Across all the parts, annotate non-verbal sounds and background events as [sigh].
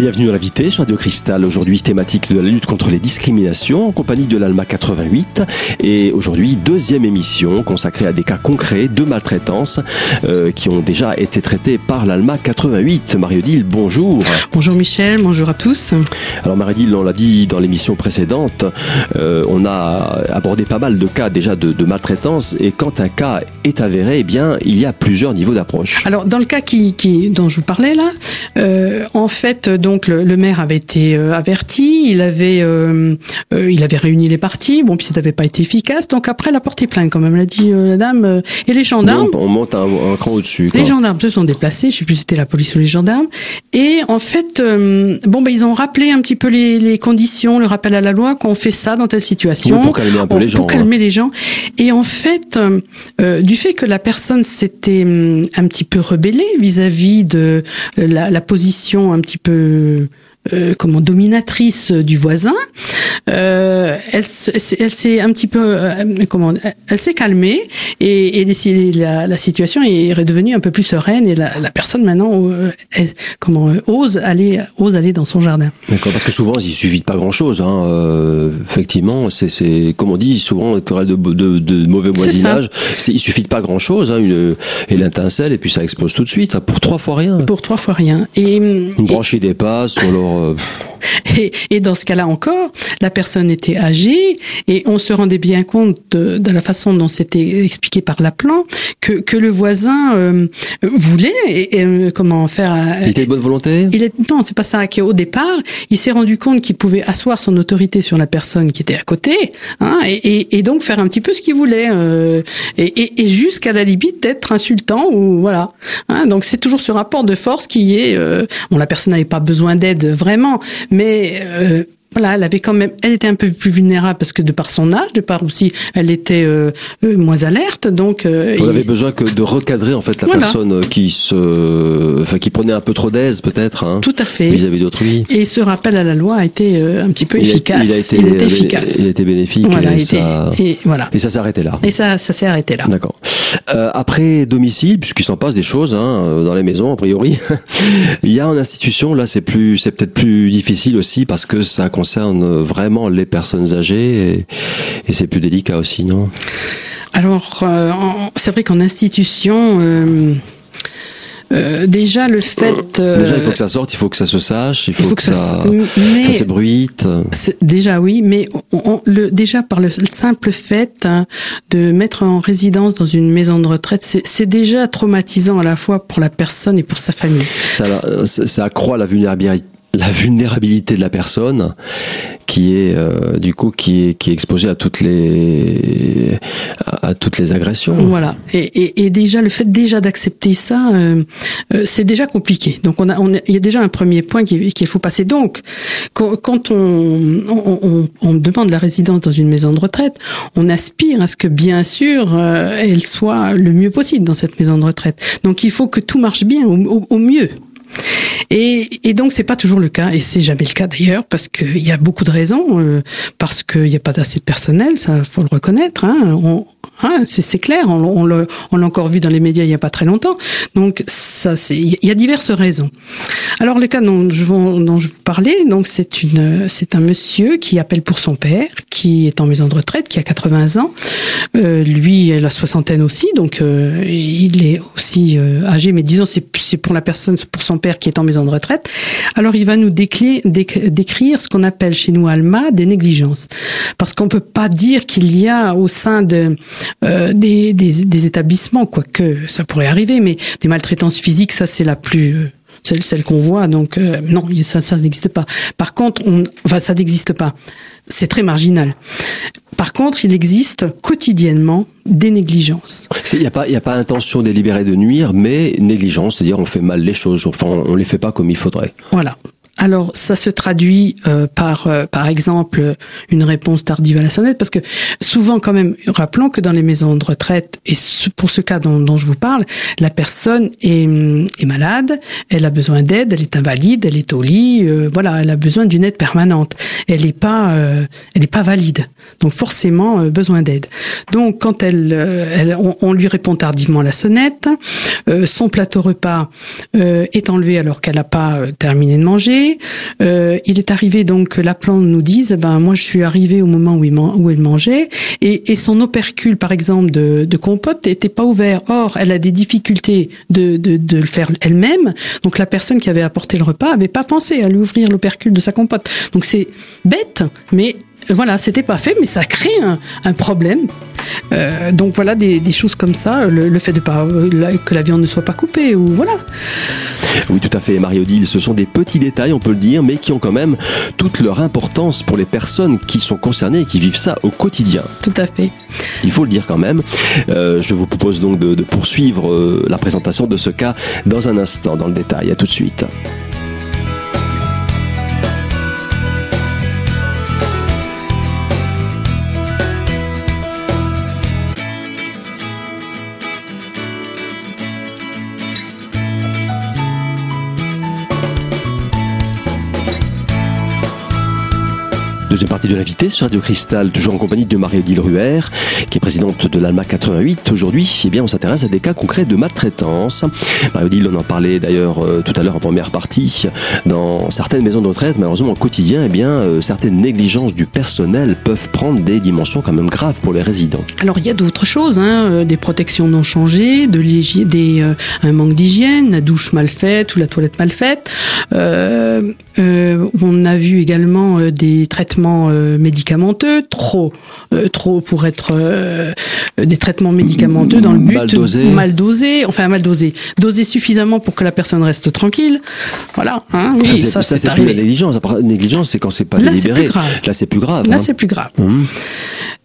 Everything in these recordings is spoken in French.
Bienvenue à l'invité sur Radio Cristal. Aujourd'hui, thématique de la lutte contre les discriminations en compagnie de l'ALMA 88. Et aujourd'hui, deuxième émission consacrée à des cas concrets de maltraitance euh, qui ont déjà été traités par l'ALMA 88. Marie-Odile, bonjour. Bonjour Michel, bonjour à tous. Alors Marie-Odile, on l'a dit dans l'émission précédente, euh, on a abordé pas mal de cas déjà de, de, maltraitance. Et quand un cas est avéré, eh bien, il y a plusieurs niveaux d'approche. Alors, dans le cas qui, qui, dont je vous parlais là, euh, en fait, donc le, le, maire avait été euh, averti, il avait, euh, euh, il avait réuni les parties, bon, puis ça n'avait pas été efficace, donc après, il a porté plainte, comme l'a dit la dame, et les gendarmes. On, on monte un, un cran au-dessus. Les gendarmes se sont déplacés, je sais plus si c'était la police ou les gendarmes, et en fait, bon, ben, ils ont rappelé un petit peu les, les conditions, le rappel à la loi, qu'on fait ça dans telle situation. Oui, pour calmer un peu les gens. Pour calmer les gens. Et en fait, du fait que la personne s'était un petit peu rebellée vis-à-vis -vis de la, la position un petit peu 嗯 euh, comment dominatrice du voisin, euh, elle, elle s'est un petit peu euh, comment elle s'est calmée et, et la, la, situation est redevenue un peu plus sereine et la, la personne maintenant euh, elle, comment euh, ose aller ose aller dans son jardin. D'accord, parce que souvent il suffit de pas grand chose. Hein. Euh, effectivement, c'est comme on dit souvent querelle de, de, de mauvais voisinage. Il suffit de pas grand chose, hein, une, et l'intincelle et puis ça explose tout de suite hein, pour trois fois rien. Pour trois fois rien. Et une branche qui dépasse ou alors euh, et, et, dans ce cas-là encore, la personne était âgée et on se rendait bien compte de, de la façon dont c'était expliqué par l'appelant que, que le voisin euh, voulait et, et, euh, comment faire. Euh, il était de bonne volonté? Il est non, c'est pas ça. Qu'au départ, il s'est rendu compte qu'il pouvait asseoir son autorité sur la personne qui était à côté hein, et, et, donc faire un petit peu ce qu'il voulait euh, et, jusqu'à la limite d'être insultant ou voilà. Hein, donc c'est toujours ce rapport de force qui est bon, la personne n'avait pas besoin d'aide vraiment, mais euh, voilà, elle avait quand même, elle était un peu plus vulnérable parce que de par son âge, de par aussi, elle était euh, euh moins alerte. Donc, euh, vous avez besoin que de recadrer en fait la voilà. personne qui se, enfin qui prenait un peu trop d'aise peut-être. Hein, Tout à fait. Vis-à-vis d'autrui. Et ce rappel à la loi a été euh, un petit peu il efficace. A, il a été, il était efficace. Il a été bénéfique. Voilà, et, ça, et voilà. Et ça s'est arrêté là. Et ça, ça s'est arrêté là. D'accord. Euh, après domicile, puisqu'il s'en passe des choses hein, dans les maisons a priori, [laughs] il y a en institution là c'est plus, c'est peut-être plus difficile aussi parce que ça concerne vraiment les personnes âgées et, et c'est plus délicat aussi, non? Alors, euh, c'est vrai qu'en institution. Euh euh, déjà le fait euh, déjà il faut que ça sorte il faut que ça se sache il faut, il faut que, que, ça, ça, s'ébruite déjà oui mais on, on, le déjà par le simple fait hein, de mettre en résidence dans une maison de retraite c'est déjà traumatisant à la fois pour la personne et pour sa famille ça, ça accroît la vulnérabilité la vulnérabilité de la personne qui est euh, du coup qui est qui est exposée à toutes les à, toutes les agressions. Voilà. Et, et, et, déjà le fait déjà d'accepter ça, euh, euh, c'est déjà compliqué. Donc on a on il y a déjà un premier point qu'il faut passer. Donc quand, quand on, on, on, on demande la résidence dans une maison de retraite, on aspire à ce que bien sûr euh, elle soit le mieux possible dans cette maison de retraite. Donc il faut que tout marche bien au, au mieux. Et, et donc c'est pas toujours le cas, et c'est jamais le cas d'ailleurs, parce qu'il y a beaucoup de raisons, euh, parce qu'il n'y a pas d'assez de personnel, ça faut le reconnaître. Hein, hein, c'est clair, on, l'a encore vu dans les médias il y a pas très longtemps. Donc ça, c'est il y a diverses raisons. Alors le cas dont je, dont je parlais, donc c'est une, c'est un monsieur qui appelle pour son père, qui est en maison de retraite, qui a 80 ans. Euh, lui, il a la soixantaine aussi, donc euh, il est aussi euh, âgé, mais disons c'est pour la personne, pour son père qui est en maison de retraite. Alors il va nous décrire ce qu'on appelle chez nous Alma des négligences, parce qu'on peut pas dire qu'il y a au sein de euh, des, des, des, établissements, quoique ça pourrait arriver, mais des maltraitances physiques, ça c'est la plus euh, celle, celle qu'on voit. Donc euh, non, ça, ça n'existe pas. Par contre, on, enfin ça n'existe pas. C'est très marginal. Par contre, il existe quotidiennement des négligences. Il n'y a pas, il a pas intention délibérée de nuire, mais négligence, c'est-à-dire on fait mal les choses. Enfin, on les fait pas comme il faudrait. Voilà. Alors, ça se traduit euh, par, euh, par exemple, une réponse tardive à la sonnette, parce que souvent, quand même, rappelons que dans les maisons de retraite, et pour ce cas dont, dont je vous parle, la personne est, est malade, elle a besoin d'aide, elle est invalide, elle est au lit, euh, voilà, elle a besoin d'une aide permanente. Elle n'est pas, euh, elle n'est pas valide, donc forcément euh, besoin d'aide. Donc, quand elle, elle on, on, lui répond tardivement à la sonnette, son plateau repas est enlevé alors qu'elle n'a pas terminé de manger Euh, il est arrivé donc que la plante nous dise, ben moi je suis arrivé au moment où il, il mangeait, et, son opercule par exemple de, compote n'était pas ouvert. Or, elle a des difficultés de, de, de le faire elle-même. Donc la personne qui avait apporté le repas avait pas pensé à lui ouvrir l'opercule de sa compote. Donc c'est bête, mais voilà, c'était pas fait, mais ça crée un, un problème. Euh, donc voilà des, des, choses comme ça, le, le fait de pas euh, que la viande ne soit pas coupée ou voilà. Oui, tout à fait, Marie-Odile. Ce sont des petits détails, on peut le dire, mais qui ont quand même toute leur importance pour les personnes qui sont concernées et qui vivent ça au quotidien. Tout à fait. Il faut le dire quand même. Euh, je vous propose donc de, de poursuivre la présentation de ce cas dans un instant, dans le détail. À tout de suite. Deuxième partie de l'invité sur Radio Cristal, toujours en compagnie de Marie-Odile Ruher, qui est présidente de l'ALMA 88. Aujourd'hui, eh bien, on s'intéresse à des cas concrets de maltraitance. Marie-Odile, on en parlait d'ailleurs euh, tout à l'heure en première partie. Dans certaines maisons de retraite, malheureusement, au quotidien, eh bien, euh, certaines négligences du personnel peuvent prendre des dimensions quand même graves pour les résidents. Alors, il y a d'autres choses, hein, euh, des protections non changées, de des, un manque d'hygiène, la douche mal faite ou la toilette mal faite. Euh, on a vu également des traitements euh, médicamenteux, trop, euh, trop pour être euh, des traitements médicamenteux dans le but mal dosé, mal dosé, enfin mal dosé, dosé suffisamment pour que la personne reste tranquille. Voilà. Hein, oui, ça, c'est plus la négligence. La négligence, c'est quand c'est pas Là, délibéré. Là, c'est plus grave. Là, hein. c'est plus grave. Mmh.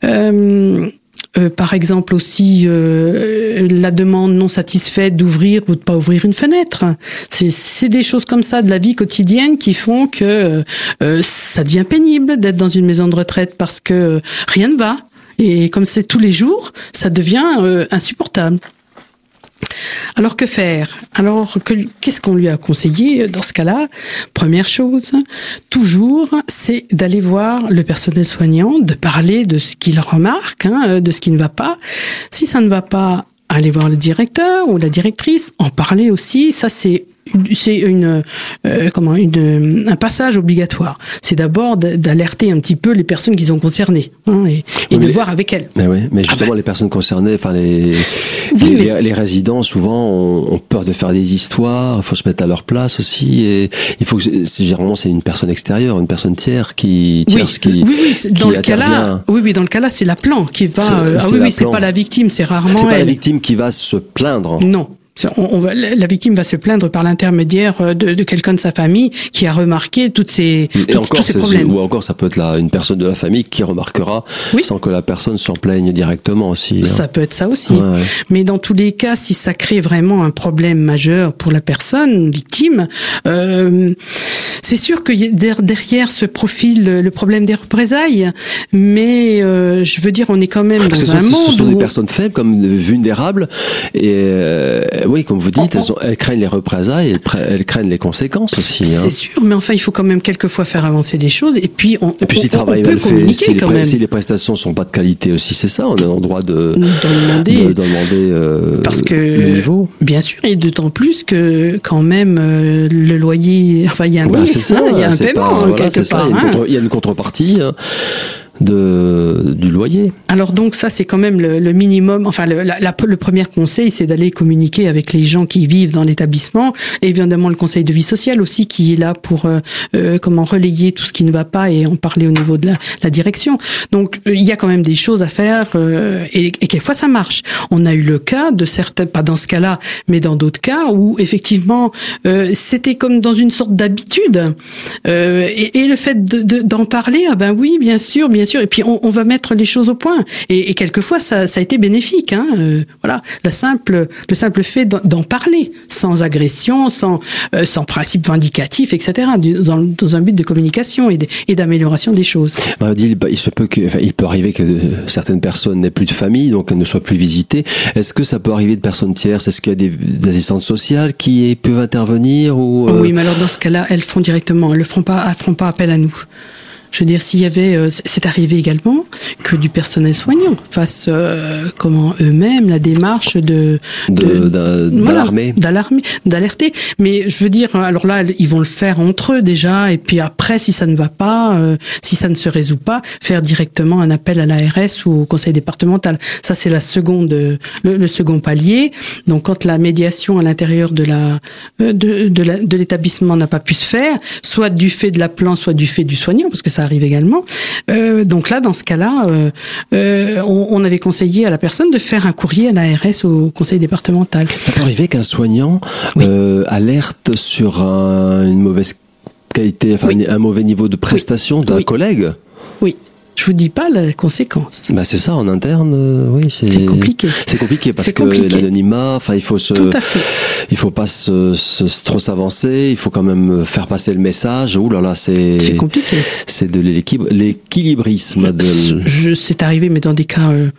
Euh, euh, par exemple aussi euh, la demande non satisfaite d'ouvrir ou de pas ouvrir une fenêtre. C'est des choses comme ça de la vie quotidienne qui font que euh, ça devient pénible d'être dans une maison de retraite parce que rien ne va. Et comme c'est tous les jours, ça devient insupportable. Alors que faire? Alors qu'est-ce qu'on lui a conseillé dans ce cas-là? Première chose, toujours, c'est d'aller voir le personnel soignant, de parler de ce qu'il remarque, hein, de ce qui ne va pas. Si ça ne va pas, aller voir le directeur ou la directrice, en parler aussi. Ça, c'est c'est une euh, comment une, un passage obligatoire. C'est d'abord d'alerter un petit peu les personnes qui sont concernées hein, et, et de voir avec elles. Mais oui, mais justement ah ben. les personnes concernées, enfin les oui, les, résidents souvent ont, ont, peur de faire des histoires. Il faut se mettre à leur place aussi et il faut que généralement c'est une personne extérieure, une personne tiers qui tierce oui, qui oui, oui dans qui le cas là, oui oui dans le cas là c'est la plan qui va euh, ah oui oui c'est pas la victime c'est rarement c'est pas elle. la victime qui va se plaindre. Non. On, on va, la victime va se plaindre par l'intermédiaire de, de quelqu'un de sa famille qui a remarqué toutes ces, et toutes, encore, tous ces problèmes. Ou encore, ça peut être la, une personne de la famille qui remarquera oui. sans que la personne s'en plaigne directement aussi. Hein. Ça peut être ça aussi. Ouais, ouais. Mais dans tous les cas, si ça crée vraiment un problème majeur pour la personne victime, euh, c'est sûr que derrière ce profil le problème des représailles, mais euh, je veux dire, on est quand même dans ce un sont, monde ce sont où... des personnes faibles, comme vulnérables, et euh, oui, comme vous dites, elles, ont, elles, craignent les représailles, elles, elles craignent les conséquences aussi. C'est hein. sûr, mais enfin, il faut quand même quelquefois faire avancer les choses, et puis on, et puis, si on, on peut fait, communiquer si les, quand pré- même. si les prestations sont pas de qualité aussi, c'est ça, on est en droit de D'en demander. de- d'en demander euh, Parce que, le niveau. bien sûr, et d'autant plus que quand même euh, le loyer, enfin il y a un loyer, c'est ça, [laughs] hein, il y a un paiement pas- voilà, quelque part. il a hein. il y a une contrepartie hein, de du loyer. Alors donc ça c'est quand même le, le minimum. Enfin le, le premier conseil c'est d'aller communiquer avec les gens qui vivent dans l'établissement. Et évidemment le conseil de vie sociale aussi qui est là pour euh, euh, comment relayer tout ce qui ne va pas et en parler au niveau de la, la direction. Donc euh, il y a quand même des choses à faire euh, et, et quelquefois ça marche. On a eu le cas de certains, pas dans ce cas-là, mais dans d'autres cas où effectivement euh, c'était comme dans une sorte d'habitude. Euh, et, et le fait de- de- d'en parler, ah ben oui, bien sûr, bien sûr. Et puis on, on va mettre les choses au point. Et, et quelquefois ça, ça a été bénéfique. Hein. Euh, voilà, la simple, le simple fait d'en- parler, sans agression, sans, euh, sans principe vindicatif, etc. Dans, dans un but de communication et d'amélioration des choses. Bah, il, il se peut que, enfin, il peut arriver que euh, certaines personnes n'aient plus de famille, donc elles ne soient plus visitées. Est-ce que ça peut arriver de personnes tierces Est-ce qu'il y a des, des assistantes sociales qui peuvent intervenir ou euh, Oui, mais alors dans ce cas-là, elles font directement, elles ne feront pas, elles feront pas appel à nous. Je veux dire, s'il y avait, euh, c'est arrivé également, que du personnel soignant fasse euh, comment eux-mêmes la démarche de de, d'alarmer, d'alerter. Mais je veux dire, alors là, ils vont le faire entre eux déjà, et puis après, si ça ne va pas, euh, si ça ne se résout pas, faire directement un appel à l'ARS ou au conseil départemental. Ça, c'est la seconde, le, le, second palier. Donc, quand la médiation à l'intérieur de la de, de, de l'établissement n'a pas pu se faire, soit du fait de la plan, soit du fait du soignant, parce que ça arrive également. Euh, donc là, dans ce cas-là, euh, euh, on, on, avait conseillé à la personne de faire un courrier à l'ARS au conseil départemental. Ça peut arriver qu'un soignant alerte sur un, une mauvaise qualité, enfin un mauvais niveau de prestation d'un collègue? Oui. Je vous dis pas la conséquence. Bah c'est ça en interne, euh, oui c'est compliqué. C'est compliqué parce que l'anonymat, enfin il faut se, Tout à fait. il faut pas se, se trop s'avancer, il faut quand même faire passer le message. Ouh là là, c'est c'est compliqué. C'est de l'équilibrisme. De... C'est arrivé, mais dans des cas euh,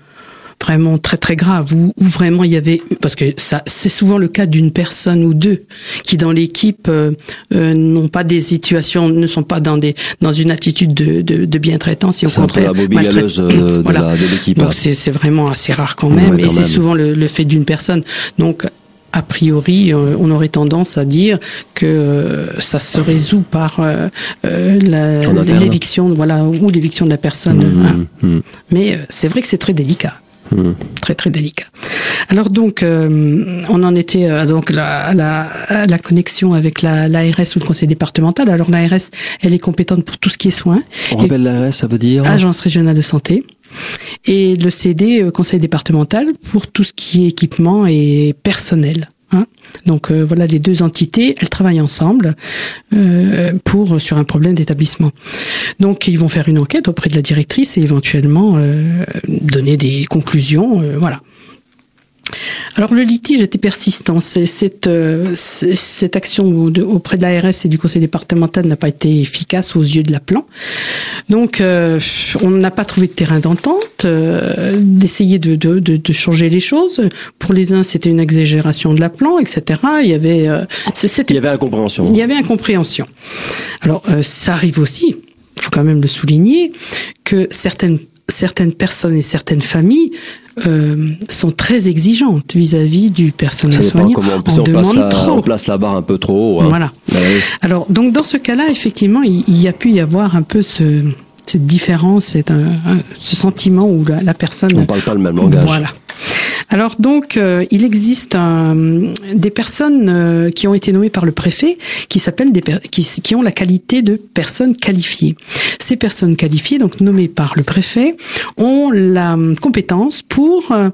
vraiment très très grave où, vraiment il y avait parce que ça c'est souvent le cas d'une personne ou deux qui dans l'équipe euh, euh, n'ont pas des situations ne sont pas dans des dans une attitude de, de, de bien-traitance et au contraire la euh, de, l'équipe donc c'est c'est vraiment assez rare quand même et c'est souvent le, le fait d'une personne donc a priori, on aurait tendance à dire que ça se résout par l'éviction, voilà, ou l'éviction de la personne. Mmh, hein. mmh. Mais c'est vrai que c'est très délicat. Très très délicat. Alors donc, euh, on en était euh, donc la, la, la connexion avec la l'ARS ou le conseil départemental. Alors l'ARS, elle est compétente pour tout ce qui est soins. On rappelle l'ARS, ça veut dire Agence régionale de santé. Et le CD, euh, conseil départemental, pour tout ce qui est équipement et personnel. Hein Donc euh, voilà, les deux entités, elles travaillent ensemble euh, pour sur un problème d'établissement. Donc ils vont faire une enquête auprès de la directrice et éventuellement euh, donner des conclusions. voilà. Alors le litige était persistant. Cette, euh, cette action auprès de l'ARS et du conseil départemental n'a pas été efficace aux yeux de la plan. Donc euh, on n'a pas trouvé de terrain d'entente, euh, d'essayer de, de, de, changer les choses. Pour les uns, c'était une exagération de la plan, etc. Il y avait, il y avait incompréhension. Il y avait incompréhension. Alors ça arrive aussi, il faut quand même le souligner, que certaines certaines personnes et certaines familles euh, sont très exigeantes vis-à-vis du personnel soignant. Comment, on, on, demande la, trop. on place la barre un peu trop haut. Hein. Voilà. Bah Alors, donc dans ce cas-là, effectivement, il, il, y a pu y avoir un peu ce, cette différence, un, un, ce sentiment où la, la personne. On ne parle pas le même langage. Voilà. Alors donc, euh, il existe des personnes euh, qui ont été nommées par le préfet qui s'appellent des qui, qui, ont la qualité de personnes qualifiées. Ces personnes qualifiées, donc nommées par le préfet, ont la compétence pour euh,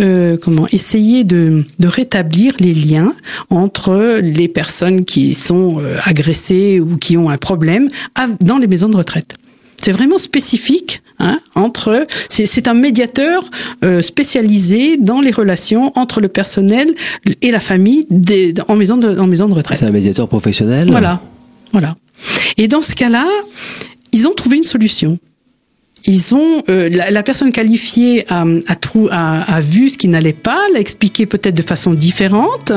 euh comment essayer de, rétablir les liens entre les personnes qui sont agressées ou qui ont un problème dans les maisons de retraite. C'est vraiment spécifique hein, entre. C'est un médiateur euh, spécialisé dans les relations entre le personnel et la famille des, en maison de en maison de retraite. C'est un médiateur professionnel? Voilà, voilà. Et dans ce cas-là, ils ont trouvé une solution ils ont euh, la, personne qualifiée a, a, a, vu ce qui n'allait pas, l'a expliqué peut-être de façon différente,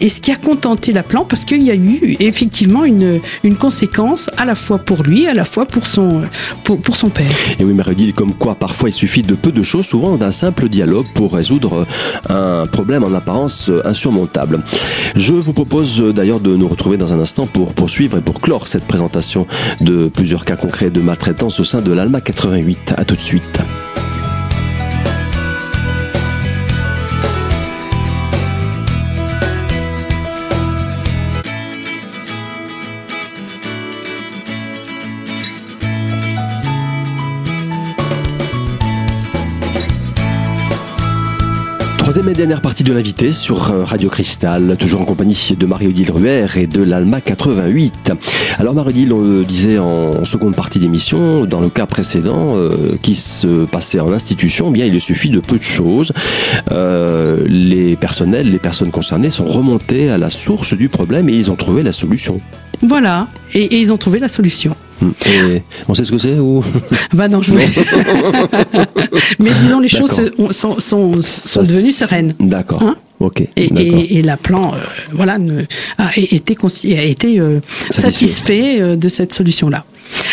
et ce qui a contenté la plan parce qu'il y a eu effectivement une, une conséquence à la fois pour lui, à la fois pour son pour, son père. Et oui, Marie comme quoi parfois il suffit de peu de choses, souvent d'un simple dialogue pour résoudre un problème en apparence insurmontable. Je vous propose d'ailleurs de nous retrouver dans un instant pour poursuivre et pour clore cette présentation de plusieurs cas concrets de maltraitance au sein de l'ALMA 88. À tout de suite. Troisième et dernière partie de l'invité sur euh, Radio Cristal, toujours en compagnie de Marie-Odile Ruher et de l'Alma 88. Alors Marie-Odile, on le disait en seconde partie d'émission, dans le cas précédent euh, qui se passait en institution, eh bien il suffit de peu de choses. Euh, les personnels, les personnes concernées sont remontés à la source du problème et ils ont trouvé la solution. Voilà, et, et ils ont trouvé la solution. Et on sait ce que c'est ou [laughs] Bah non, je voulais. [laughs] Mais disons, les choses sont, sont, sont, devenues sereines. D'accord. Hein. Et, et, et, la plan, euh, voilà, ne, a été, a été euh, satisfait euh, de cette solution-là.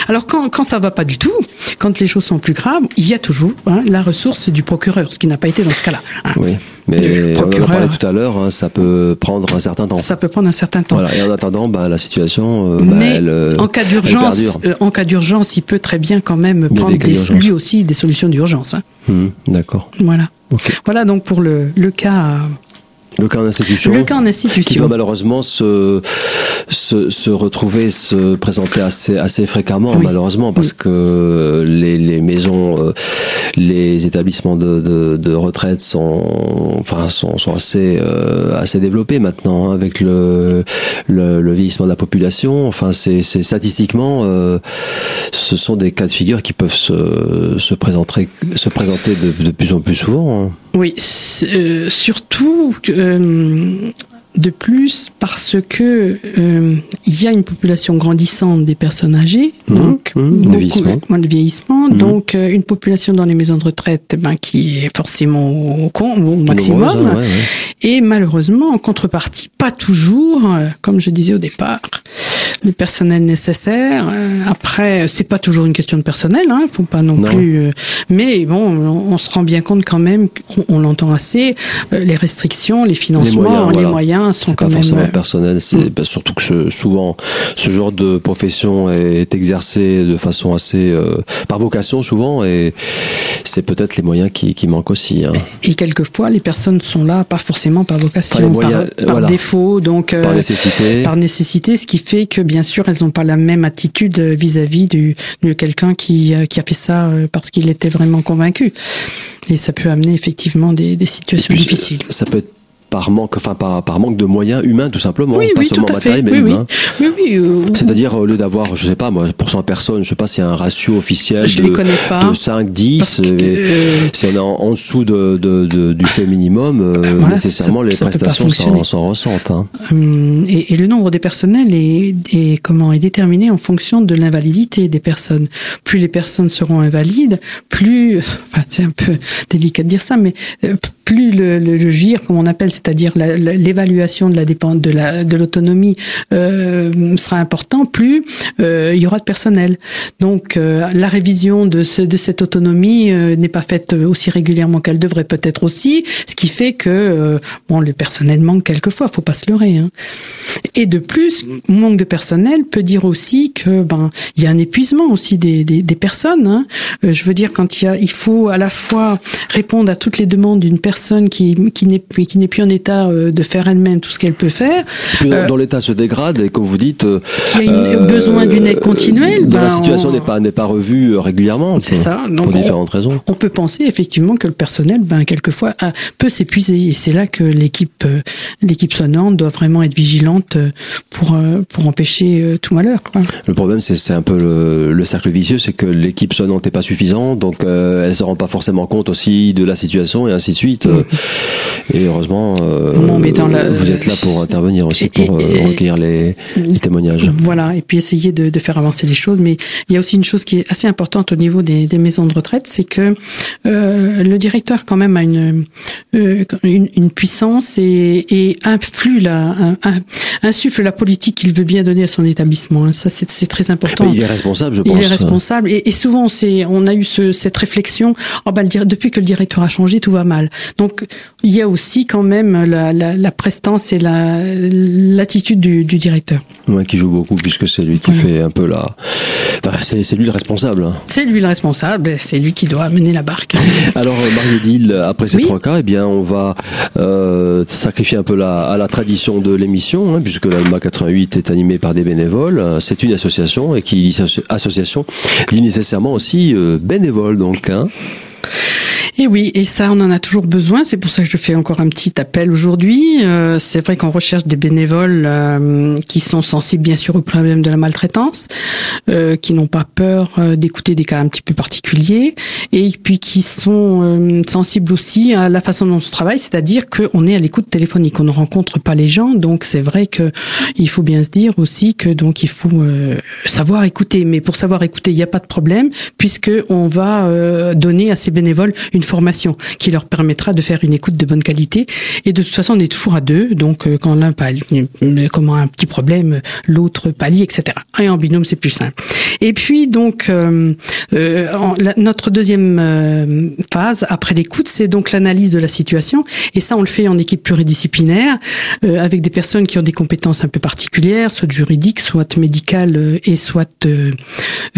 Alors quand, quand ça va pas du tout, quand les choses sont plus graves, il y a toujours hein, la ressource du procureur, ce qui n'a pas été dans ce cas-là. hein. Oui, mais on en parlait tout à l'heure, hein, ça peut prendre un certain temps. Ça peut prendre un certain temps. Voilà, et en attendant, bah, la situation, euh, bah, Mais elle, euh, en cas elle d'urgence, perdure. euh, en cas d'urgence, il peut très bien quand même prendre des des- lui aussi des solutions d'urgence. Hum, D'accord. Voilà. Voilà donc pour le, le cas Le cas en institution. le cas en qui doit malheureusement se, se, se retrouver, se présenter assez, assez fréquemment, Oui. malheureusement, parce Oui. que les, les maisons, euh, les établissements de, de, de retraite sont, enfin, sont, sont assez, euh, assez développés maintenant, hein, avec le, le, le vieillissement de la population. Enfin, c'est c'est statistiquement, euh, ce sont des cas de figure qui peuvent se, se présenter, se présenter de, de plus en plus souvent. hein. Oui, euh, surtout euh, de plus parce que euh, il y a une population grandissante des personnes âgées, Mhm, donc de beaucoup- vieillissement. moins de vieillissement, Mhm. donc euh, une population dans les maisons de retraite, ben, qui est forcément au, con- au maximum. Nombreuses, ouais, ouais. Et malheureusement, en contrepartie, pas toujours, euh, comme je disais au départ, le personnel nécessaire. Après, c'est pas toujours une question de personnel, hein, faut pas non, Non. plus. mais bon, on, on se rend bien compte quand même, on, l'entend assez, les restrictions, les financements, les moyens, voilà. Quand pas même. forcément euh, personnel, c'est Mm. bah, surtout que ce- souvent ce genre de profession est exercé de façon assez euh, par vocation souvent et c'est peut-être les moyens qui, qui manquent aussi. Hein. Et quelquefois, les personnes sont là, pas forcément par vocation, Par les moyens, par, par voilà. défaut, donc Par euh, nécessité. par nécessité, ce qui fait que bien sûr elles n'ont pas la même attitude vis-à-vis du- de quelqu'un qui, euh, qui a fait ça parce qu'il était vraiment convaincu. Et ça peut amener effectivement des, situations puis, difficiles. Ça peut être par manque, enfin par, par manque de moyens humains tout simplement, Oui, pas oui, tout seulement à fait. matériel mais Oui, humains. Oui, oui. euh, C'est-à-dire au lieu d'avoir, je sais pas moi, pour 100 personnes, je sais pas s'il y a un ratio officiel je de, les connais pas. de 5, 10, parce que, euh, euh, si on est en, en dessous de, de, de- du fait minimum, euh, Voilà, nécessairement ça- les ça pas prestations s'en ressentent. Hein. Hum, Et, et le nombre des personnels est, est comment est déterminé en fonction de l'invalidité des personnes. Plus les personnes seront invalides, plus enfin, c'est un peu délicat de dire ça, mais euh, plus le, le, GIR, comme on appelle, c'est-à-dire l'évaluation de la de la de l'autonomie euh, sera important, plus euh, il y aura de personnel. Donc euh, la révision de ce, de cette autonomie n'est pas faite aussi régulièrement qu'elle devrait peut-être aussi, ce qui fait que bon le personnel manque quelquefois, faut pas se leurrer. Hein. Et de plus, manque de personnel peut dire aussi que ben il y a un épuisement aussi des, des, personnes. Hein. Je veux dire quand il y a, il faut à la fois répondre à toutes les demandes d'une personne qui qui n'est qui n'est plus en état euh, de faire elle-même tout ce qu'elle peut faire, Euh, dont l'état se dégrade et comme vous dites, qui a une, euh, besoin d'une aide continuelle. dont ben, la situation on- n'est pas n'est pas revue euh, régulièrement. C'est ça. Donc pour on- différentes raisons. On peut penser effectivement que le personnel, ben quelquefois, a- peut s'épuiser. Et c'est là que l'équipe, l'équipe sonnante doit vraiment être vigilante pour pour empêcher tout malheur. Quoi. Le problème, c'est c'est un peu le, le cercle vicieux, c'est que l'équipe sonnante n'est pas suffisante, donc euh, elle se rend pas forcément compte aussi de la situation et ainsi de suite. Euh, [laughs] Et heureusement, euh, Non, mais dans la- vous êtes là pour intervenir aussi pour euh, recueillir les, les témoignages. Voilà, et puis essayer de, de faire avancer les choses. Mais il y a aussi une chose qui est assez importante au niveau des, des maisons de retraite, c'est que euh, le directeur quand même a une euh, une, une puissance et, et influe la, insuffle la politique qu'il veut bien donner à son établissement. hein. Ça, c'est très important. Mais il est responsable, je pense. Il est responsable et, et souvent c'est on a eu ce, cette réflexion oh bah, le depuis que le directeur a changé tout va mal donc il y a aussi quand même la, la, la prestance et la l'attitude du, du directeur Ouais, qui joue beaucoup puisque c'est lui qui fait un peu la. Enfin, c'est lui le responsable. hein. c'est lui le responsable c'est lui qui doit mener la barque [laughs] Alors euh, Mario Dill, après ces Oui. trois cas, eh bien on va euh, sacrifier un peu la, à la tradition de l'émission, hein, puisque l'ALMA 88 est animée par des bénévoles. Euh, C'est une association et qui association dit nécessairement aussi euh, bénévole donc. Hein. Et oui, et ça, on en a toujours besoin. C'est pour ça que je fais encore un petit appel aujourd'hui. Euh, c'est vrai qu'on recherche des bénévoles euh, qui sont sensibles, bien sûr, au problème de la maltraitance, euh, qui n'ont pas peur d'écouter des cas un petit peu particuliers, et puis qui sont sensibles aussi à la façon dont on travaille, c'est-à-dire qu'on est à l'écoute téléphonique, on ne rencontre pas les gens. Donc c'est vrai que il faut bien se dire aussi que donc il faut savoir écouter. Mais pour savoir écouter, il n'y a pas de problème puisque on va donner à ces bénévoles une formation qui leur permettra de faire une écoute de bonne qualité. Et de toute façon, on est toujours à deux. Donc, euh, quand l'un comment un petit problème, l'autre pallie, etc. Et en binôme, c'est plus simple. Et puis, donc, euh, euh notre deuxième euh, phase après l'écoute, c'est donc l'analyse de la situation. Et ça, on le fait en équipe pluridisciplinaire, avec des personnes qui ont des compétences un peu particulières, soit juridiques, soit médicales et soit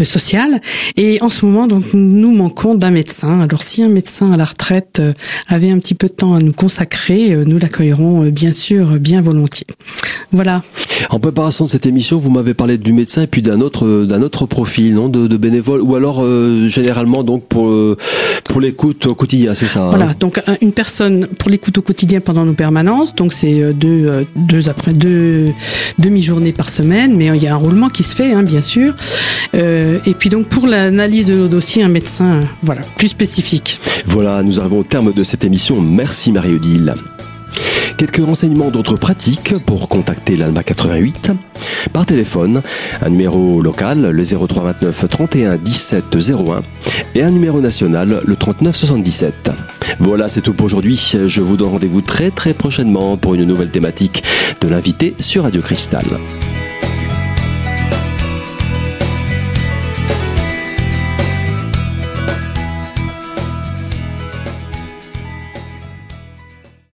sociales. Et en ce moment, donc, nous manquons d'un médecin. Alors, si un médecin à la retraite avait un petit peu de temps à nous consacrer, nous l'accueillerons bien sûr bien volontiers. Voilà. En préparation de cette émission, vous m'avez parlé du médecin et puis d'un autre d'un autre profil, non, de, de bénévole, ou alors euh, généralement donc pour euh, pour l'écoute au quotidien, c'est ça hein Voilà, donc une personne pour l'écoute au quotidien pendant nos permanences, donc c'est euh, deux deux après deux demi-journées par semaine, mais il y a un roulement qui se fait, hein, bien sûr. et puis donc pour l'analyse de nos dossiers, un médecin, voilà, plus spécifique. Voilà, nous arrivons au terme de cette émission. Merci Marie-Odile. Quelques renseignements d'autres pratiques pour contacter l'ALMA 88. Par téléphone, un numéro local, le 0329 31 17 01 et un numéro national, le 39 77. Voilà, c'est tout pour aujourd'hui. Je vous donne rendez-vous très très prochainement pour une nouvelle thématique de l'invité sur Radio Cristal.